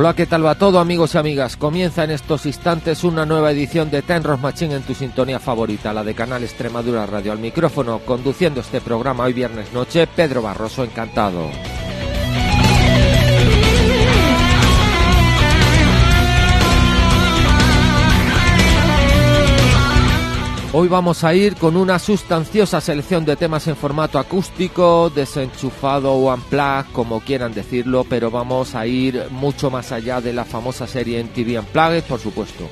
Hola, ¿qué tal va todo amigos y amigas? Comienza en estos instantes una nueva edición de Ten Rock Machine en tu sintonía favorita, la de Canal Extremadura Radio. Al micrófono, conduciendo este programa hoy viernes noche, Pedro Barroso, encantado. Hoy vamos a ir con una sustanciosa selección de temas en formato acústico, desenchufado o unplugged, como quieran decirlo, pero vamos a ir mucho más allá de la famosa serie en TV Unplugged, por supuesto.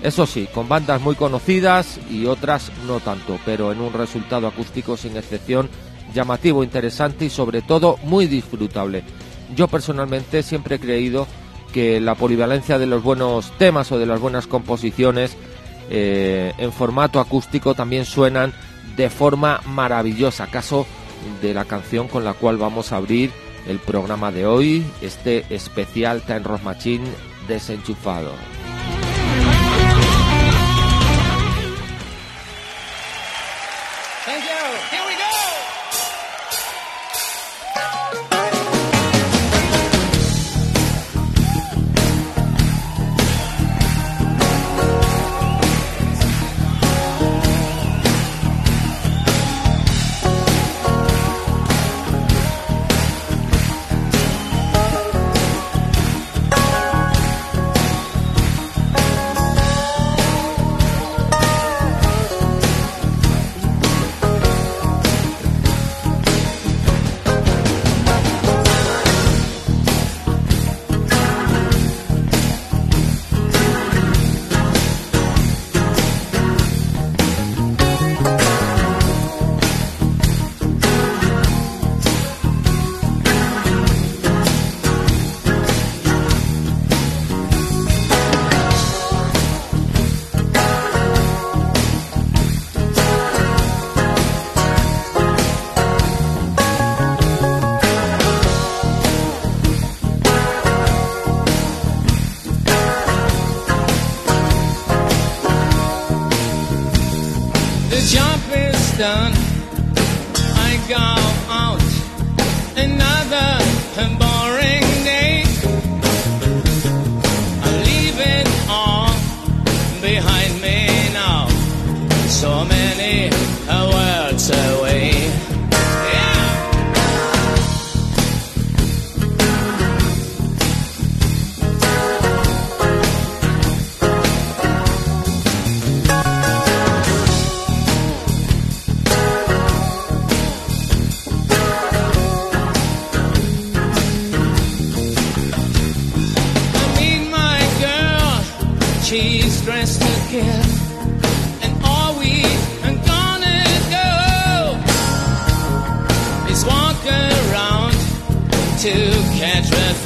Eso sí, con bandas muy conocidas y otras no tanto, pero en un resultado acústico sin excepción llamativo, interesante y sobre todo muy disfrutable. Yo personalmente siempre he creído que la polivalencia de los buenos temas o de las buenas composiciones eh, en formato acústico también suenan de forma maravillosa. Caso de la canción con la cual vamos a abrir el programa de hoy, este especial Time Rock Machine desenchufado.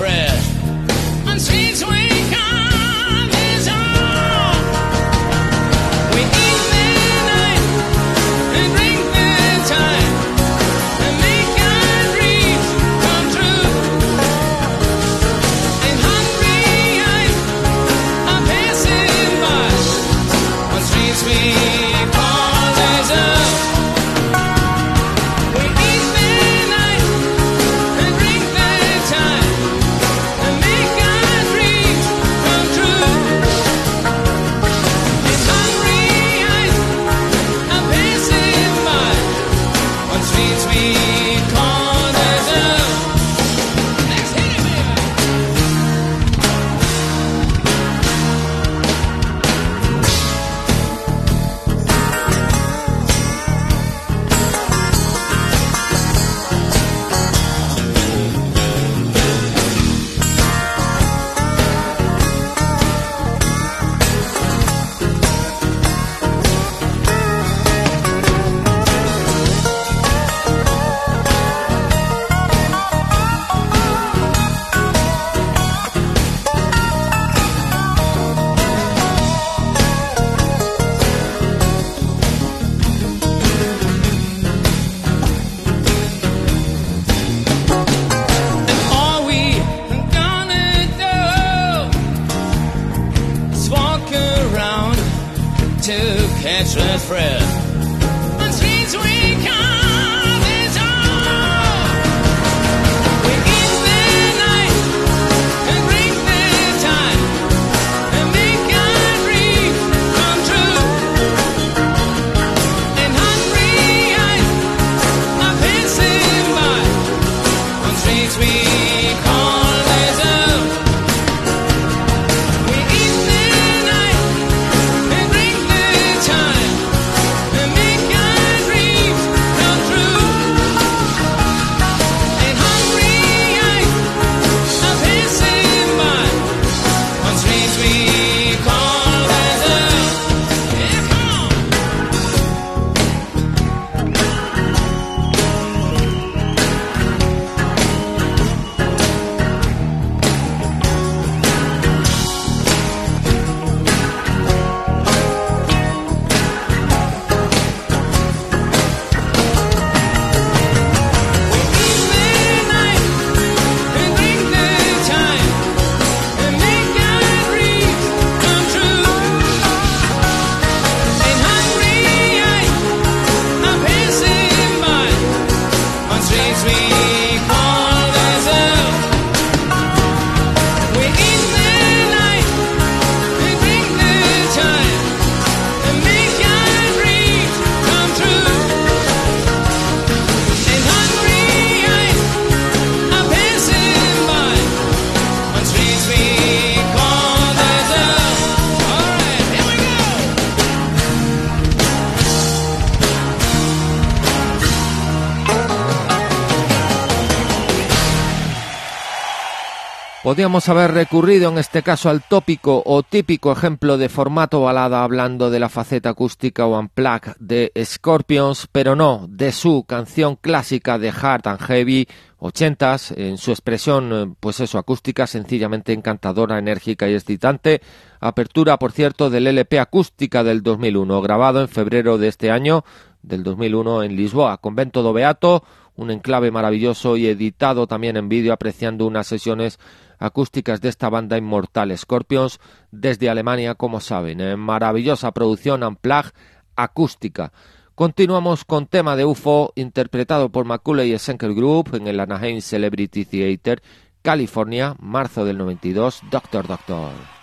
press. to catch that thread. Podríamos haber recurrido en este caso al tópico o típico ejemplo de formato balada hablando de la faceta acústica o unplugged de Scorpions, pero no, de su canción clásica de Hard and Heavy, 80s, en su expresión, eh, pues eso, acústica sencillamente encantadora, enérgica y excitante. Apertura, por cierto, del LP acústica del 2001, grabado en febrero de este año, del 2001 en Lisboa, Convento do Beato, un enclave maravilloso y editado también en vídeo apreciando unas sesiones acústicas de esta banda inmortal Scorpions desde Alemania, como saben, en maravillosa producción Unplugged acústica. Continuamos con tema de UFO interpretado por Macaulay Schenker Group en el Anaheim Celebrity Theater, California, marzo del 92, Doctor Doctor.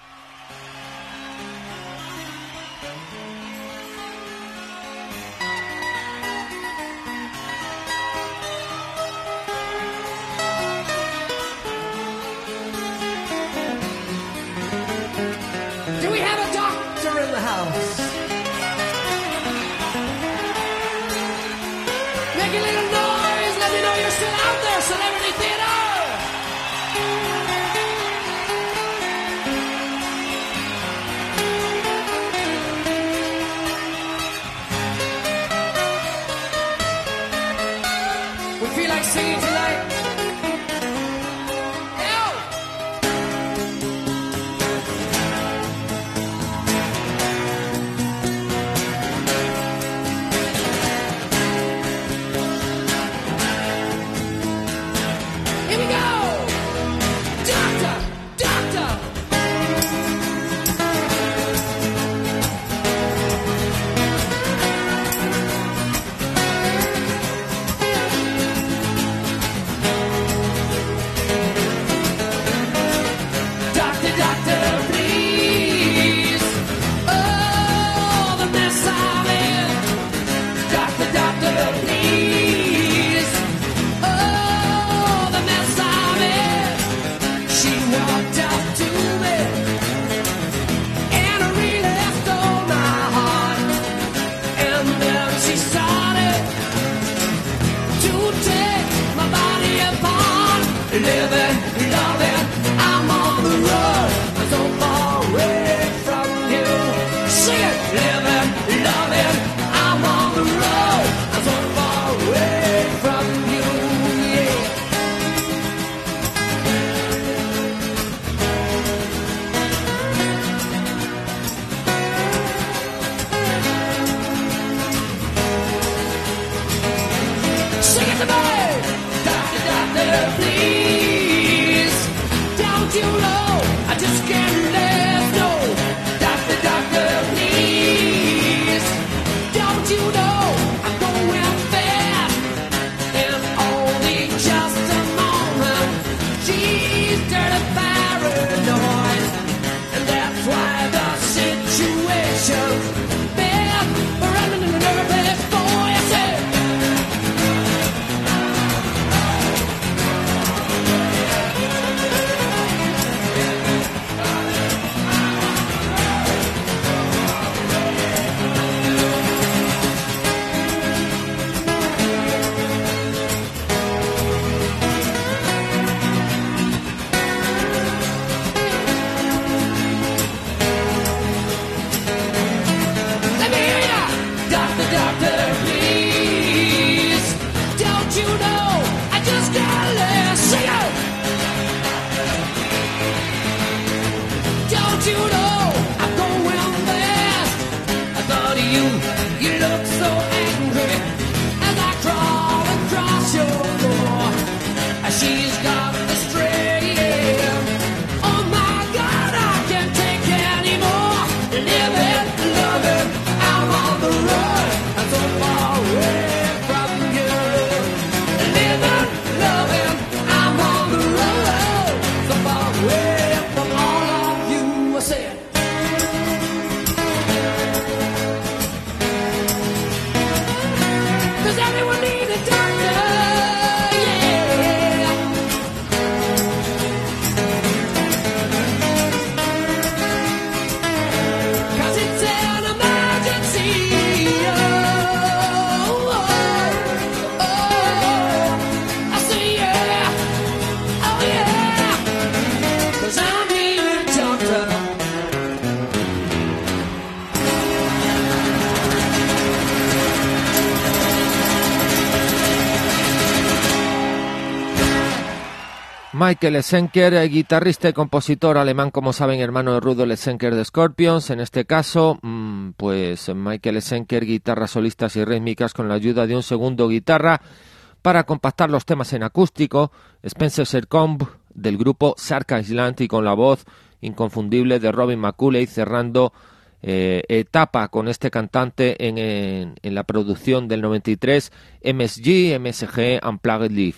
Michael Schenker, eh, guitarrista y compositor alemán, como saben, hermano de Rudolf Schenker de Scorpions. En este caso, mm, pues Michael Schenker, guitarras solistas y rítmicas con la ayuda de un segundo guitarra para compactar los temas en acústico. Spencer Sercombe del grupo Sark Island y con la voz inconfundible de Robin McCulley cerrando eh, etapa con este cantante en, en- la producción del 93 MSG, MSG Unplugged Live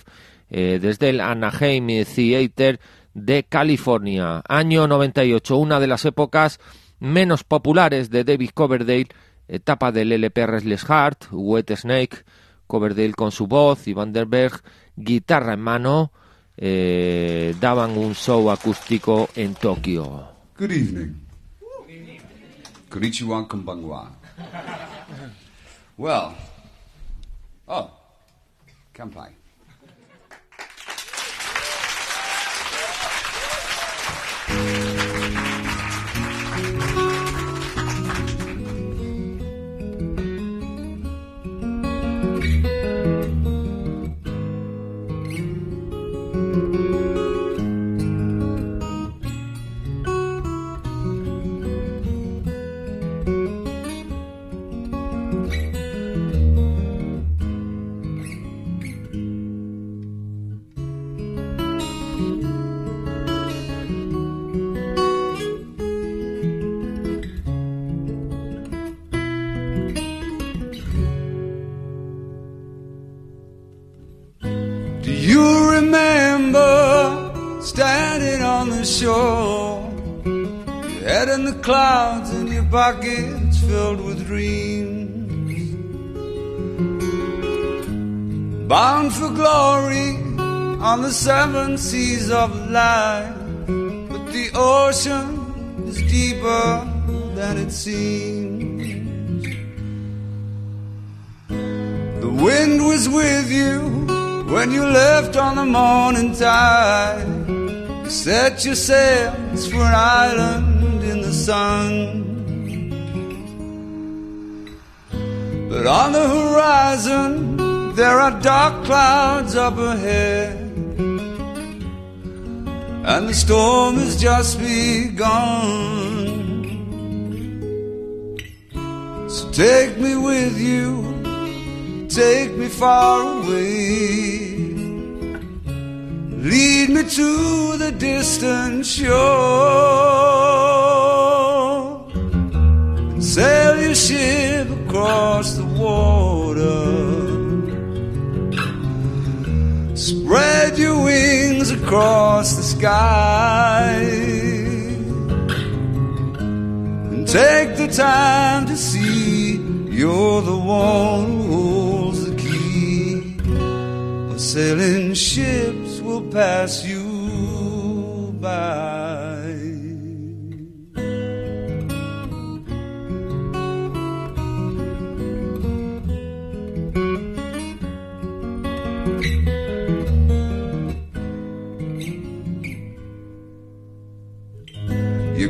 eh, desde el Anaheim Theater de California. Año 98, una de las épocas menos populares de David Coverdale, etapa del LP Restless Heart, Wet Snake, Coverdale con su voz y Vanderberg, guitarra en mano, eh, daban un show acústico en Tokio. Good evening. Konnichiwa konbanwa. Well, oh, kampai. Clouds and your pockets filled with dreams. Bound for glory on the seven seas of life. But the ocean is deeper than it seems. The wind was with you when you left on the morning tide. Set your sails for an island sun. But on the horizon, there are dark clouds up ahead. And the storm has just begun. So take me with you take me far away. Lead me to the distant shore. Sail your ship across the water. Spread your wings across the sky. And take the time to see you're the one who holds the key. Or sailing ships will pass you by.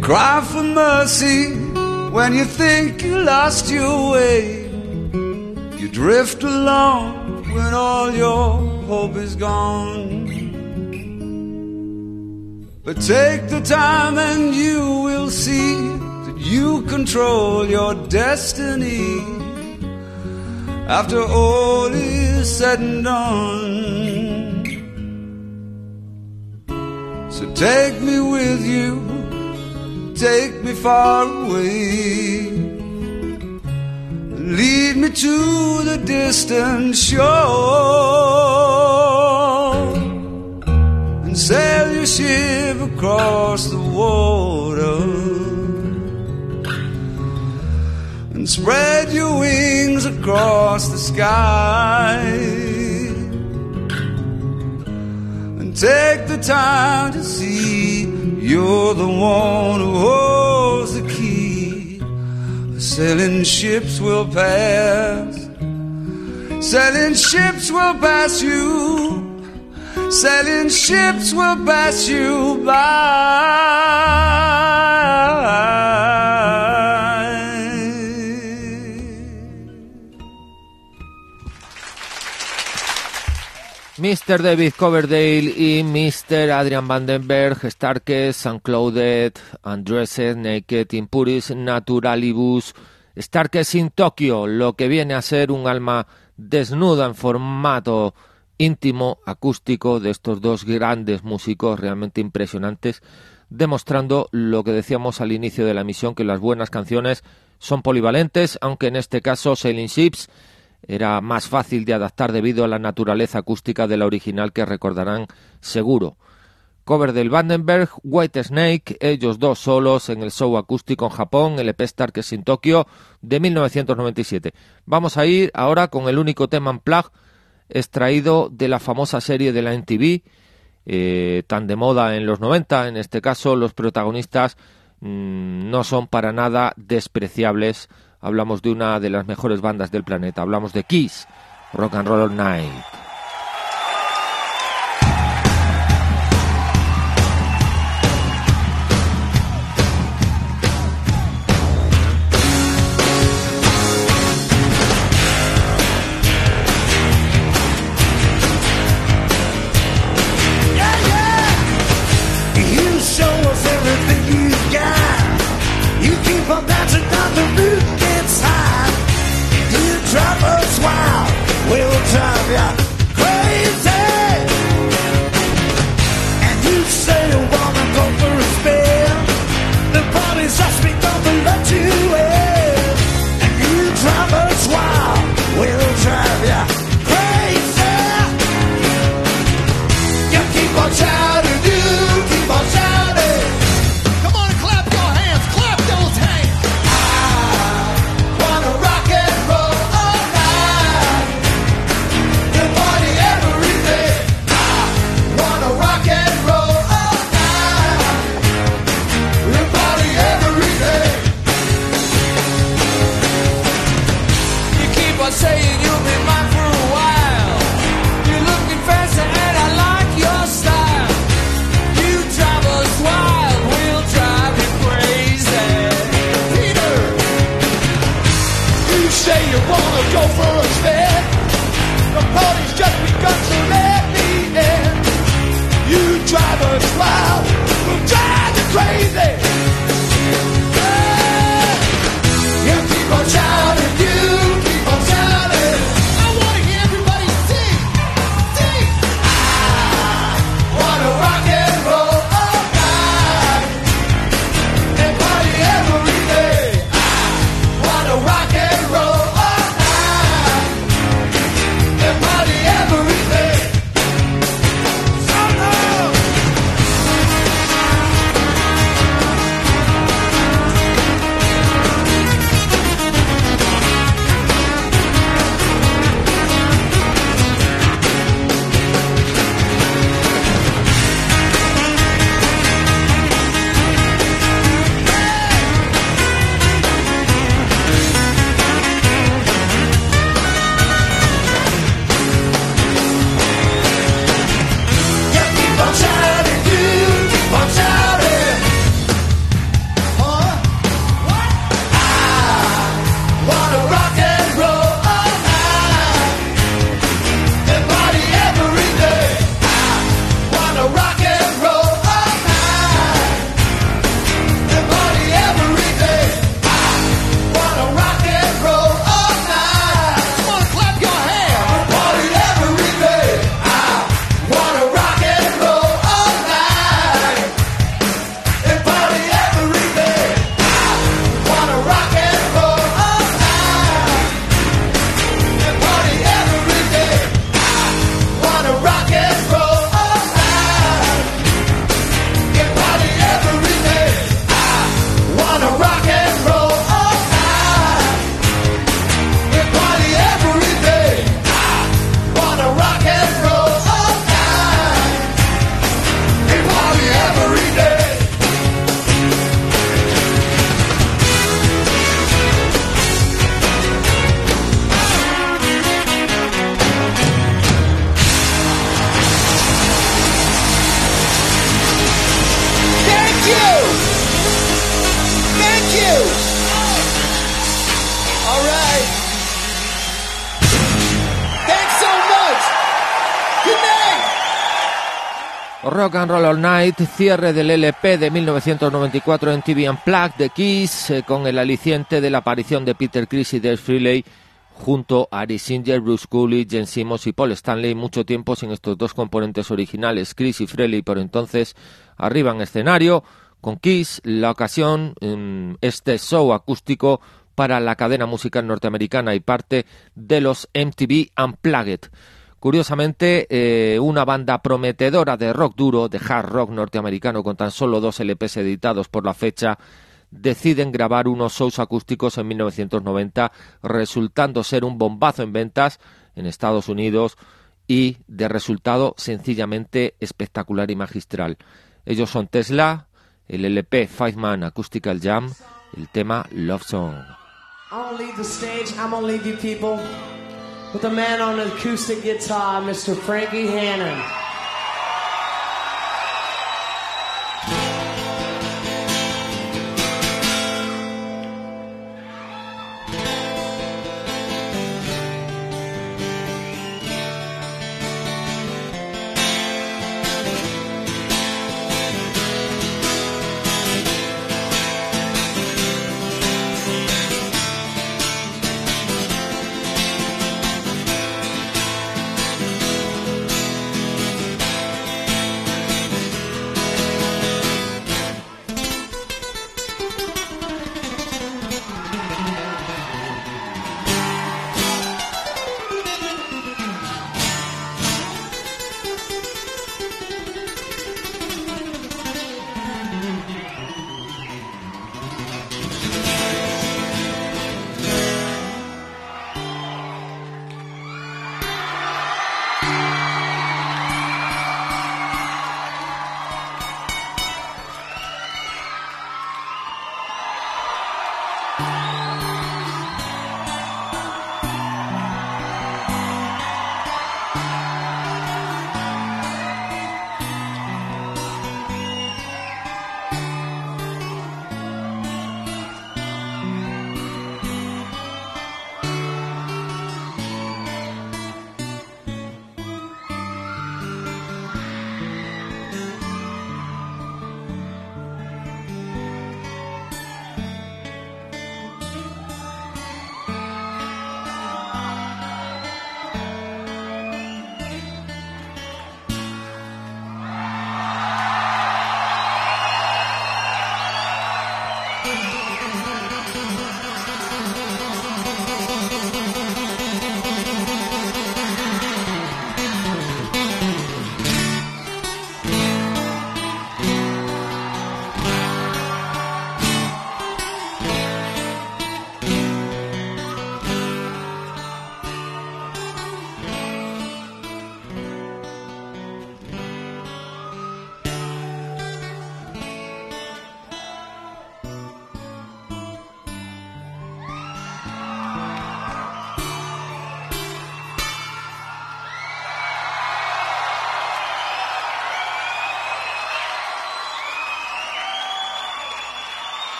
You cry for mercy when you think you lost your way. You drift along when all your hope is gone. But take the time and you will see that you control your destiny. After all is said and done. So take me with you take me far away. Lead me to the distant shore and sail your ship across the water and spread your wings across the sky and take the time to see you're the one who holds the key. Sailing ships will pass. Sailing ships will pass you. Sailing ships will pass you by. Mr. David Coverdale y Mr. Adrian Vandenberg, Starkest, Unclouded, Undressed, Naked, Impuris, Naturalibus, Starkest in Tokyo, lo que viene a ser un alma desnuda en formato íntimo, acústico de estos dos grandes músicos realmente impresionantes, demostrando lo que decíamos al inicio de la emisión, que las buenas canciones son polivalentes, aunque en este caso Sailing Ships era más fácil de adaptar debido a la naturaleza acústica de la original que recordarán seguro. Cover del Vandenberg, White Snake, ellos dos solos en el show acústico en Japón, el EP Starkest in Tokyo de 1997. Vamos a ir ahora con el único tema en plug extraído de la famosa serie de la NTV, eh, tan de moda en los 90. En este caso, los protagonistas mm, no son para nada despreciables. Hablamos de una de las mejores bandas del planeta. Hablamos de Kiss, Rock and Roll Night. Rock and Roll All Night, cierre del LP de 1994 en TV Unplugged de Kiss, eh, con el aliciente de la aparición de Peter Criss y Dave Frehley junto a Ari Singer, Bruce Cooley, Jen Simmons y Paul Stanley, mucho tiempo sin estos dos componentes originales, Chris y Frehley, por entonces arriba en escenario, con Kiss, la ocasión, mm, este show acústico para la cadena musical norteamericana y parte de los MTV Unplugged. Curiosamente, eh, una banda prometedora de rock duro, de hard rock norteamericano, con tan solo dos LPs editados por la fecha, deciden grabar unos shows acústicos en 1990, resultando ser un bombazo en ventas en Estados Unidos y de resultado sencillamente espectacular y magistral. Ellos son Tesla, el LP Five Man Acoustical Jam, el tema Love Song. with a man on acoustic guitar, Mr. Frankie Hannon.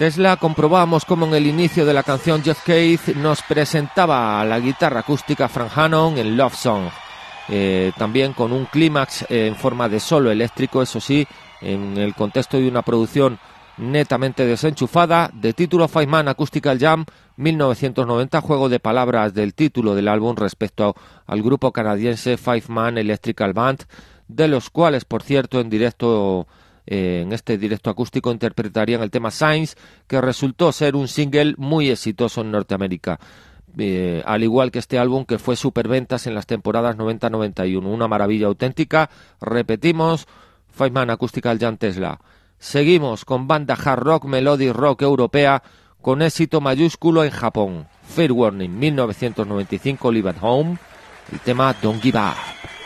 Tesla comprobamos cómo en el inicio de la canción Jeff Keith nos presentaba a la guitarra acústica Frank Hannon en Love Song, eh, también con un clímax eh, en forma de solo eléctrico, eso sí, en el contexto de una producción netamente desenchufada, de título Five Man Acoustical Jam 1990, juego de palabras del título del álbum respecto al grupo canadiense Five Man Electrical Band, de los cuales, por cierto, en directo en este directo acústico interpretarían el tema Signs, que resultó ser un single muy exitoso en Norteamérica. Eh, al igual que este álbum que fue superventas en las temporadas 90-91. Una maravilla auténtica. Repetimos, Five Man Acústica Jan Tesla. Seguimos con banda hard rock, melody rock europea con éxito mayúsculo en Japón. Fair Warning 1995, Live at Home. El tema Don't Give Up.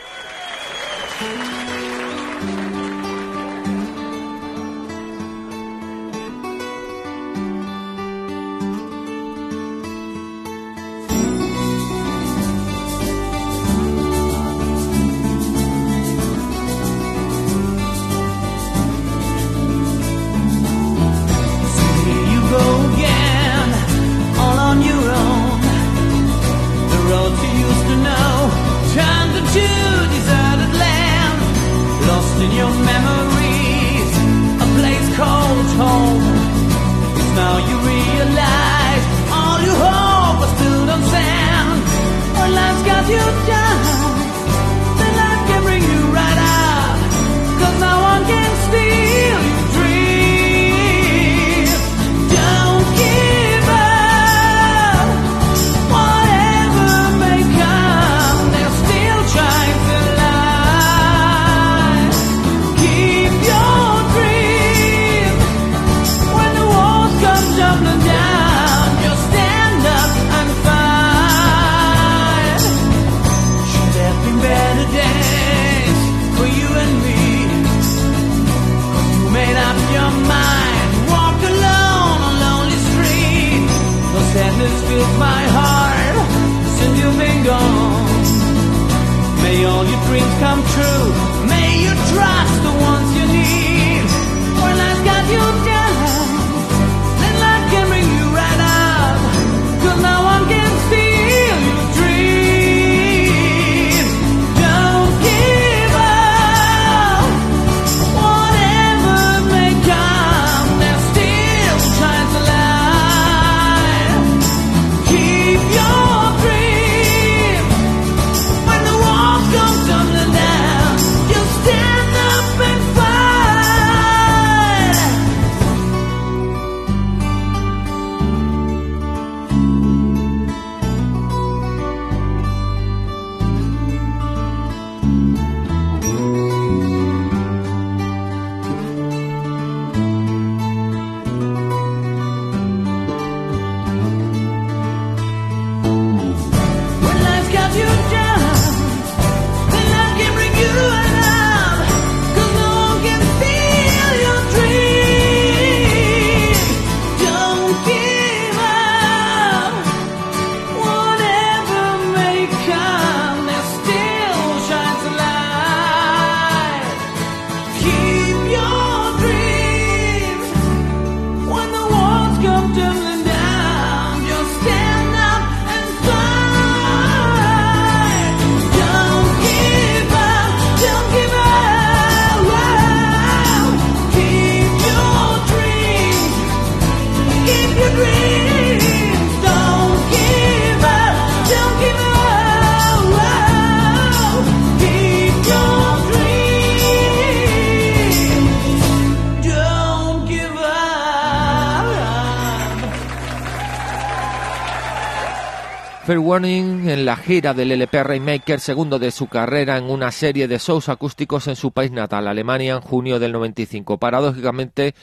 Warning en la gira del LP Rainmaker, segundo de su carrera en una serie de shows acústicos en su país natal, Alemania, en junio del 95. Paradójicamente,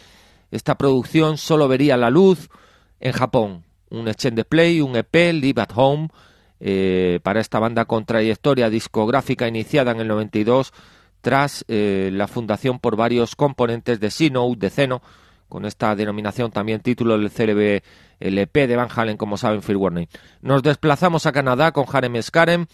esta producción solo vería la luz en Japón. Un Exchange Play, un EP, Live at Home, eh, para esta banda con trayectoria discográfica iniciada en el 92 tras eh, la fundación por varios componentes de Sino, de Zeno, con esta denominación también título del CLB LP de Van Halen, como saben, Fair Warning. Nos desplazamos a Canadá con Harem Skarem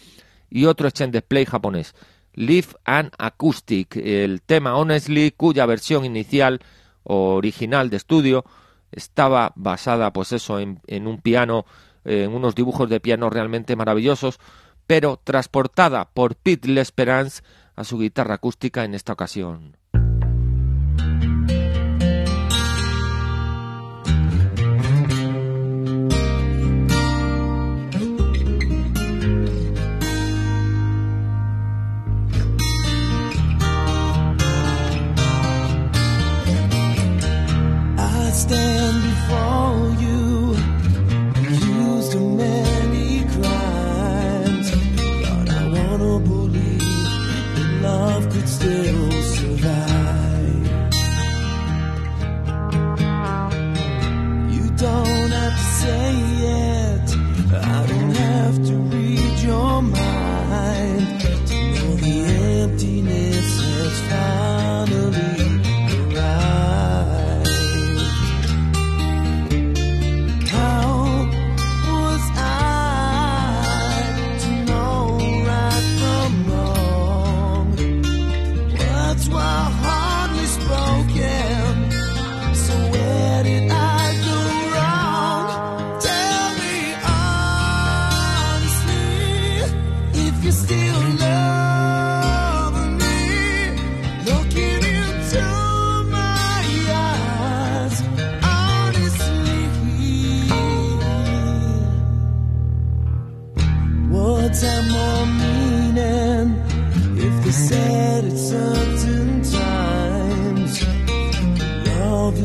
y otro Exchange Play japonés, Live and Acoustic, el tema Honestly, cuya versión inicial o original de estudio estaba basada, pues eso, en, en un piano, eh, en unos dibujos de piano realmente maravillosos, pero transportada por Pete L'Esperance a su guitarra acústica en esta ocasión. stay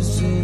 is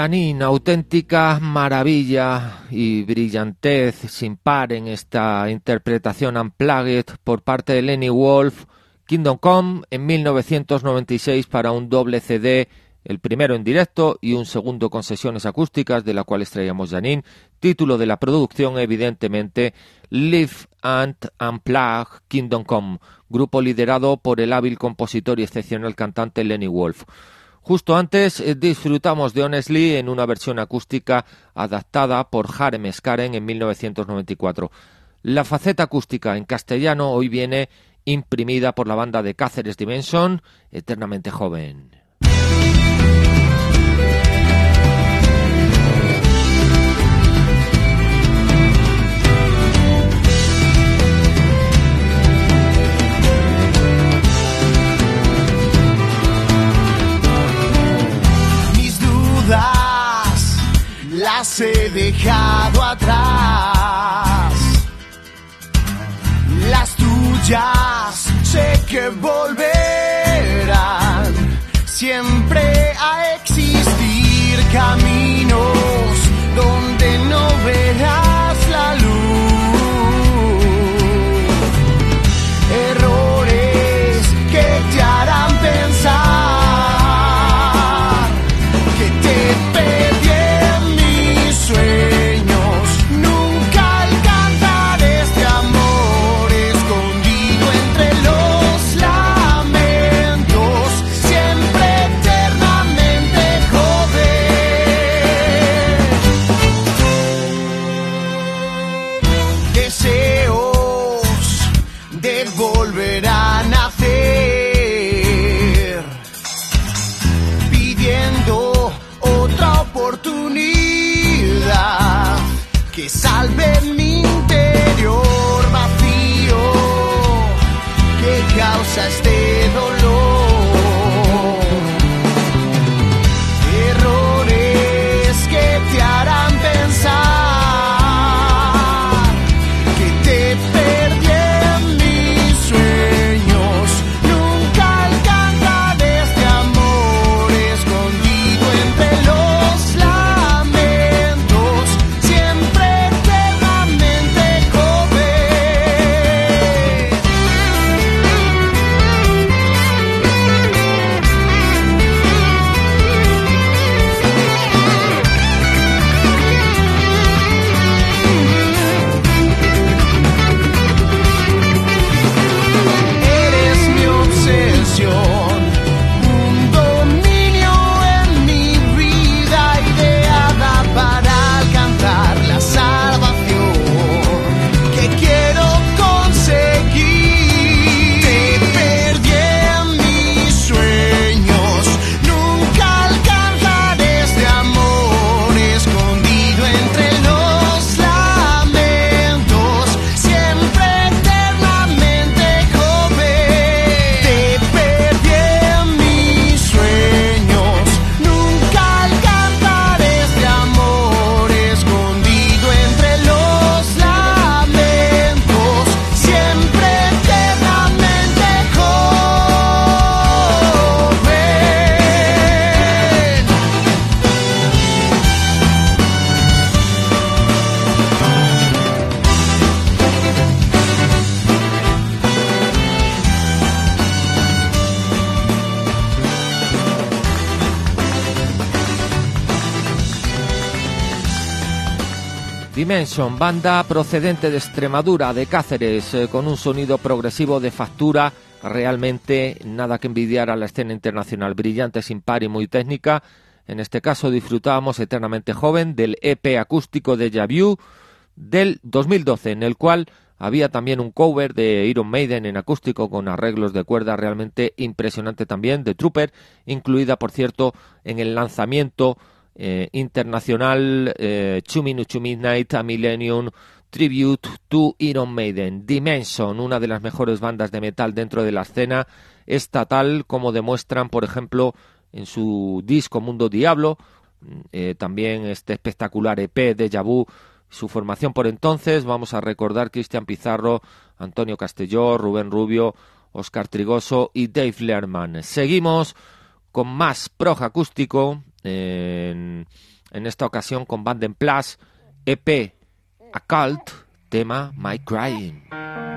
Janine, auténtica maravilla y brillantez sin par en esta interpretación unplugged por parte de Lenny Wolf, Kingdom Come en 1996 para un doble CD, el primero en directo y un segundo con sesiones acústicas de la cual traíamos Janine, título de la producción evidentemente Live and Unplug Kingdom Come, grupo liderado por el hábil compositor y excepcional cantante Lenny Wolf. Justo antes eh, disfrutamos de Honestly en una versión acústica adaptada por Harem Skaren en 1994. La faceta acústica en castellano hoy viene imprimida por la banda de Cáceres Dimension, eternamente joven. Las he dejado atrás. Las tuyas sé que volverán siempre a existir caminos Banda procedente de Extremadura, de Cáceres, eh, con un sonido progresivo de factura, realmente nada que envidiar a la escena internacional, brillante, sin par y muy técnica. En este caso disfrutábamos eternamente joven del EP acústico de Vu del 2012, en el cual había también un cover de Iron Maiden en acústico con arreglos de cuerda realmente impresionante también, de Trooper, incluida por cierto en el lanzamiento eh, internacional eh, Two Midnight a Millennium Tribute to Iron Maiden. Dimension, una de las mejores bandas de metal dentro de la escena estatal, como demuestran, por ejemplo, en su disco Mundo Diablo, eh, también este espectacular EP de Vu, su formación por entonces. Vamos a recordar Cristian Pizarro, Antonio Castelló, Rubén Rubio, Oscar Trigoso y Dave Lerman. Seguimos con más prog acústico en, esta ocasión con Banden Plus, EP Occult, tema My Crying.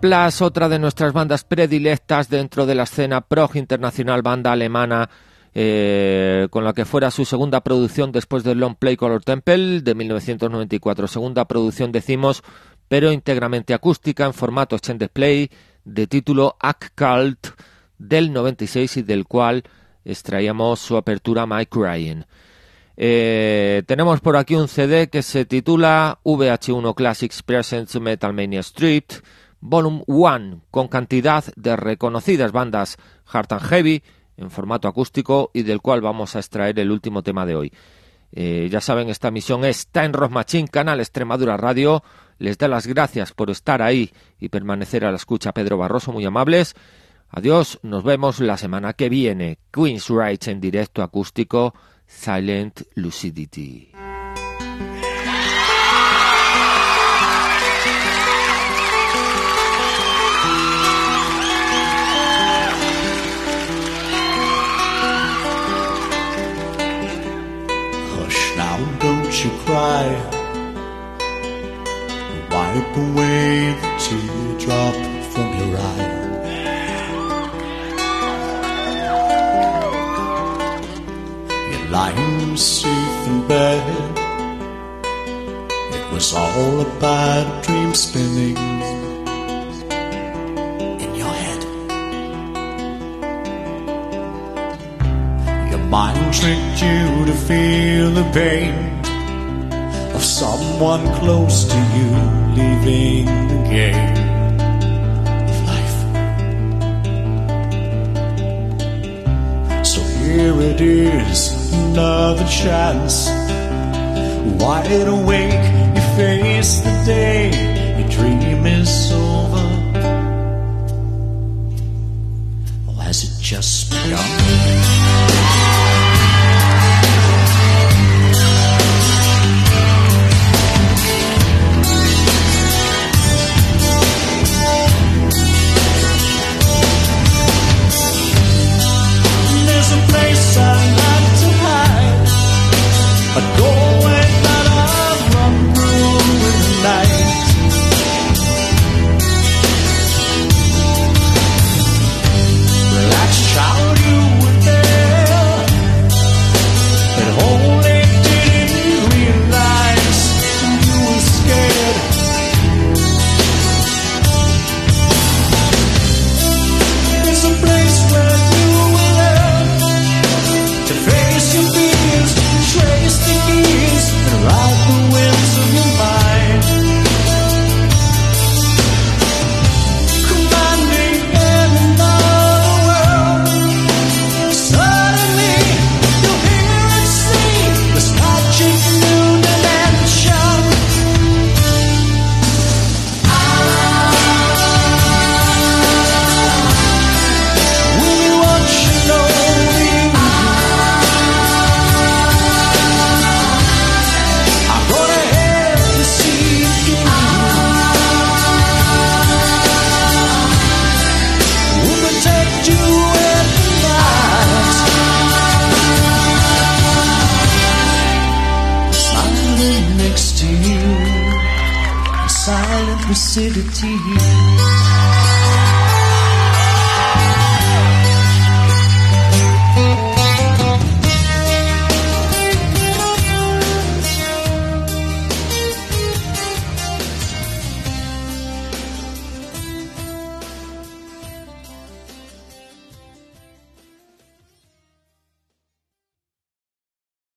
Plus, otra de nuestras bandas predilectas dentro de la escena prog internacional, banda alemana, eh, con la que fuera su segunda producción después del Long Play Color Temple de 1994. Segunda producción, decimos, pero íntegramente acústica en formato extended play de título Act Cult del 96 y del cual extraíamos su apertura My Crying. Eh, tenemos por aquí un CD que se titula VH1 Classics Presents Metal Mania Street Volume 1 con cantidad de reconocidas bandas hard and heavy en formato acústico y del cual vamos a extraer el último tema de hoy. Eh, ya saben, esta misión está en Rock Machine, canal Extremadura Radio. Les da las gracias por estar ahí y permanecer a la escucha. Pedro Barroso, muy amables. Adiós, nos vemos la semana que viene. Queen's Rights en directo acústico, Silent Lucidity. Don't you cry. Wipe away the teardrop from your eye. You're lying safe in bed. It was all a bad dream spinning in your head. Your mind tricked you to feel the pain of someone close to you leaving the game of life. So here it is, another chance. Wide awake, you face the day, your dream is over. Or has it just begun?